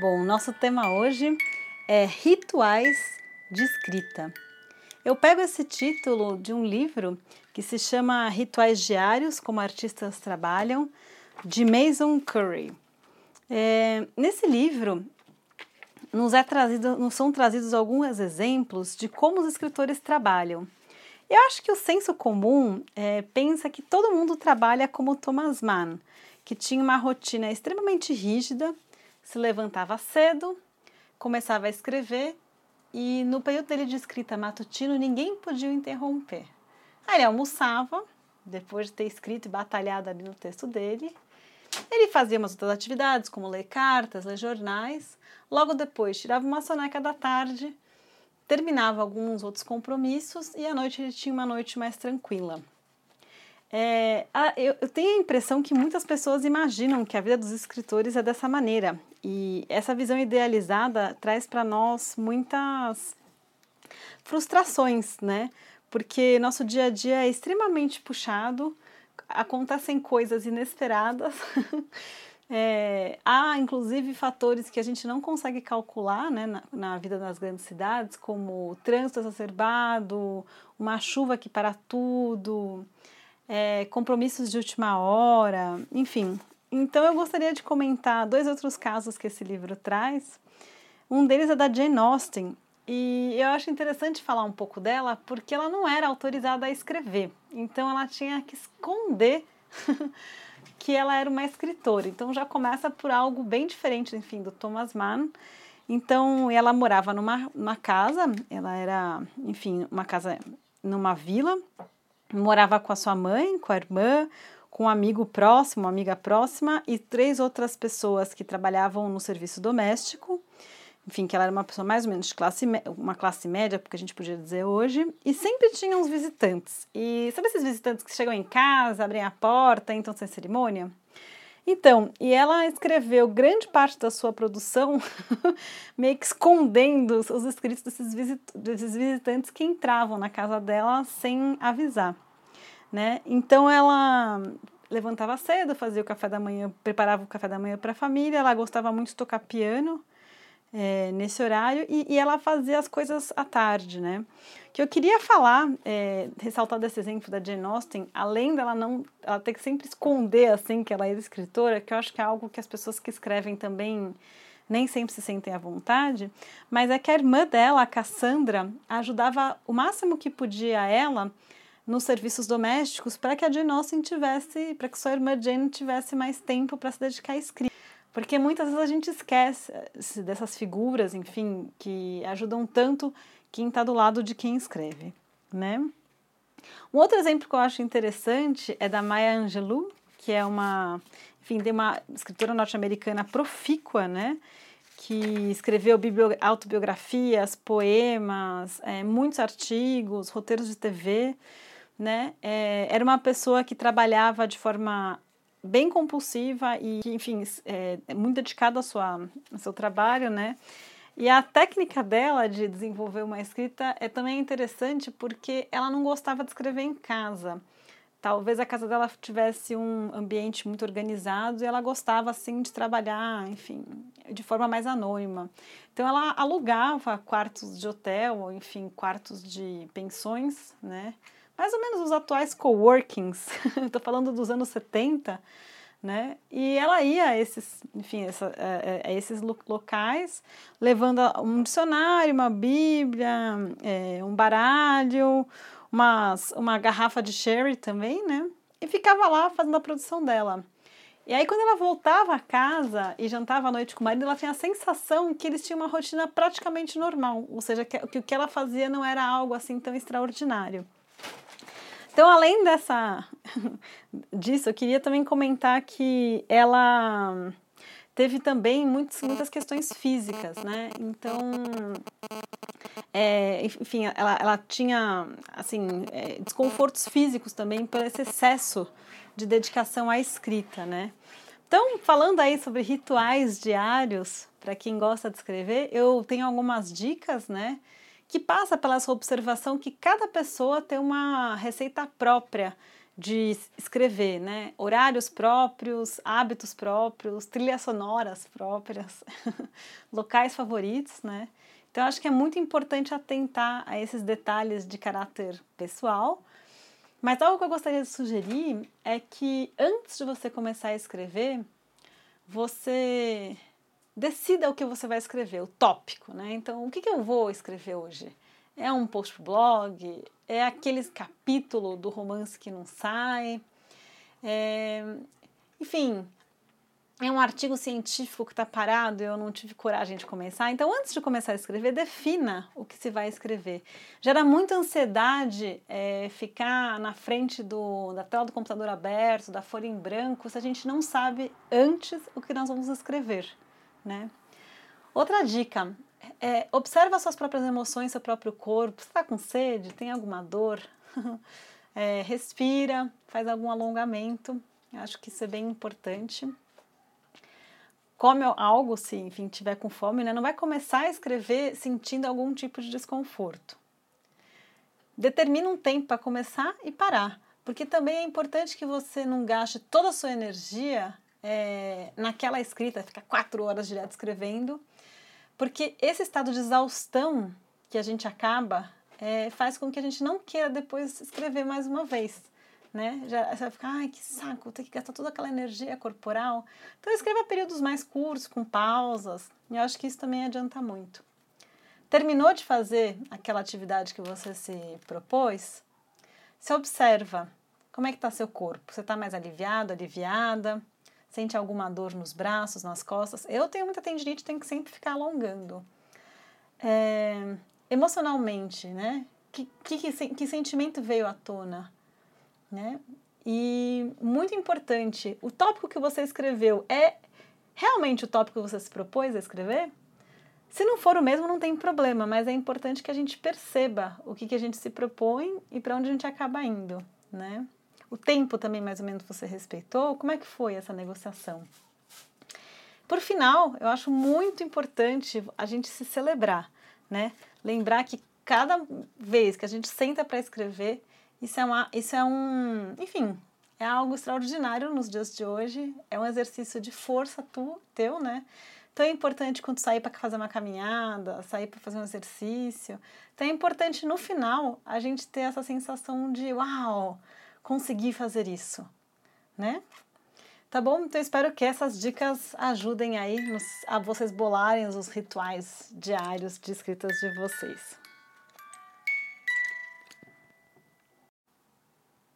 Bom, nosso tema hoje é rituais de escrita. Eu pego esse título de um livro que se chama Rituais Diários, como artistas trabalham, de Mason Curry. É, nesse livro, nos, é trazido, nos são trazidos alguns exemplos de como os escritores trabalham. Eu acho que o senso comum é, pensa que todo mundo trabalha como Thomas Mann, que tinha uma rotina extremamente rígida se levantava cedo, começava a escrever e no período dele de escrita matutino ninguém podia interromper. Aí ele almoçava, depois de ter escrito e batalhado ali no texto dele. Ele fazia umas outras atividades, como ler cartas, ler jornais. Logo depois, tirava uma soneca da tarde, terminava alguns outros compromissos e à noite ele tinha uma noite mais tranquila. É, eu, eu tenho a impressão que muitas pessoas imaginam que a vida dos escritores é dessa maneira. E essa visão idealizada traz para nós muitas frustrações, né? Porque nosso dia a dia é extremamente puxado, acontecem coisas inesperadas. É, há, inclusive, fatores que a gente não consegue calcular né, na, na, vida das grandes cidades, como o trânsito exacerbado, uma chuva que para tudo, é, compromissos de última hora, enfim. Então eu gostaria de comentar dois outros casos que esse livro traz. Um deles é da Jane Austen, e eu acho interessante falar um pouco dela porque ela não era autorizada a escrever. Então ela tinha que esconder que ela era uma escritora. Então já começa por algo bem diferente, enfim, do Thomas Mann. Então ela morava numa, numa casa, ela era, enfim, uma casa numa vila morava com a sua mãe, com a irmã, com um amigo próximo, uma amiga próxima e três outras pessoas que trabalhavam no serviço doméstico. Enfim, que ela era uma pessoa mais ou menos de classe, uma classe média, porque a gente podia dizer hoje, e sempre tinha uns visitantes. E sabe esses visitantes que chegam em casa, abrem a porta, entram sem cerimônia? Então, e ela escreveu grande parte da sua produção meio que escondendo os escritos desses, visit desses visitantes que entravam na casa dela sem avisar, né? Então ela levantava cedo, fazia o café da manhã, preparava o café da manhã para a família, ela gostava muito de tocar piano, é, nesse horário e, e, ela fazia as coisas à tarde, né? que eu queria falar, é, ressaltar desse exemplo da Jane Austen, além dela não, ela ter que sempre esconder assim que ela é escritora, que eu acho que é algo que as pessoas que escrevem também nem sempre se sentem à vontade, mas é que a irmã dela, a Cassandra, ajudava o máximo que podia ela nos serviços domésticos para que a Jane Austen tivesse, para que sua irmã Jane tivesse mais tempo para se dedicar à escrita. Porque muitas vezes a gente esquece dessas figuras, enfim, que ajudam tanto quem está do lado de quem escreve, né? Um outro exemplo que eu acho interessante é da Maya Angelou, que é uma, enfim, de uma escritora norte-americana profícua, né? Que escreveu autobiografias, poemas, é, muitos artigos, roteiros de TV, né? É, era uma pessoa que trabalhava de forma bem compulsiva e, enfim, é, é muito dedicada ao, sua, seu trabalho, né? E a técnica dela de desenvolver uma escrita é também interessante porque ela não gostava de escrever em casa. Talvez a casa dela tivesse um ambiente muito organizado e ela gostava assim de trabalhar, enfim, de forma mais anônima. Então ela alugava quartos de hotel, ou enfim, quartos de pensões, né? Mais ou menos os atuais coworkings. Estou falando dos anos 70 né? E ela ia a esses, enfim, essa, a, é, é, a esses locais, levando um dicionário, uma bíblia, é, um baralho, umas, uma garrafa de sherry também, né? E ficava lá fazendo a produção dela. E aí, quando ela voltava a casa e jantava à noite com o marido, ela tinha a sensação que eles tinham uma rotina praticamente normal, ou seja, que, que o que ela fazia não era algo assim tão extraordinário. Então, além dessa disso, eu queria também comentar que ela teve também muitos, muitas questões físicas, né? Então, é, enfim, ela, ela tinha assim é, desconfortos físicos também por esse excesso de dedicação à escrita, né? Então, falando aí sobre rituais diários para quem gosta de escrever, eu tenho algumas dicas, né? Que passa pela sua observação que cada pessoa tem uma receita própria de escrever, né? Horários próprios, hábitos próprios, trilhas sonoras próprias, locais favoritos, né? Então acho que é muito importante atentar a esses detalhes de caráter pessoal. Mas algo que eu gostaria de sugerir é que antes de você começar a escrever, você decida o que você vai escrever, o tópico, né? Então, o que, que eu vou escrever hoje? É um post pro blog? É aquele capítulo do romance que não sai? É, enfim, é um artigo científico que está parado e eu não tive coragem de começar. Então, antes de começar a escrever, defina o que se vai escrever. Gera muita ansiedade é, ficar na frente do, da tela do computador aberto, da folha em branco, se a gente não sabe antes o que nós vamos escrever. Né? Outra dica, é, observa suas próprias emoções, seu próprio corpo. Você está com sede? Tem alguma dor? é, respira, faz algum alongamento. Acho que isso é bem importante. Come algo, se enfim tiver com fome, né? Não vai começar a escrever sentindo algum tipo de desconforto. Determina um tempo para começar e parar, porque também é importante que você não gaste toda a sua energia é, naquela escrita, ficar quatro horas direto escrevendo porque esse estado de exaustão que a gente acaba é, faz com que a gente não queira depois escrever mais uma vez. Né? Já, você vai ficar, ai que saco, tem que gastar toda aquela energia corporal. Então escreva períodos mais curtos, com pausas, e eu acho que isso também adianta muito. Terminou de fazer aquela atividade que você se propôs? Se observa como é que está seu corpo. Você está mais aliviado, aliviada? Sente alguma dor nos braços, nas costas? Eu tenho muita tendinite, tenho que sempre ficar alongando. É, emocionalmente, né? Que, que, que sentimento veio à tona? Né? E muito importante, o tópico que você escreveu é realmente o tópico que você se propôs a escrever? Se não for o mesmo, não tem problema, mas é importante que a gente perceba o que, que a gente se propõe e para onde a gente acaba indo, né? O tempo também, mais ou menos, você respeitou? Como é que foi essa negociação? Por final, eu acho muito importante a gente se celebrar, né? Lembrar que cada vez que a gente senta para escrever, isso é, uma, isso é um, enfim, é algo extraordinário nos dias de hoje, é um exercício de força tu, teu, né? Então é importante quando sair para fazer uma caminhada, sair para fazer um exercício. Então é importante no final a gente ter essa sensação de uau, conseguir fazer isso, né? Tá bom? Então espero que essas dicas ajudem aí nos, a vocês bolarem os rituais diários de escritas de vocês.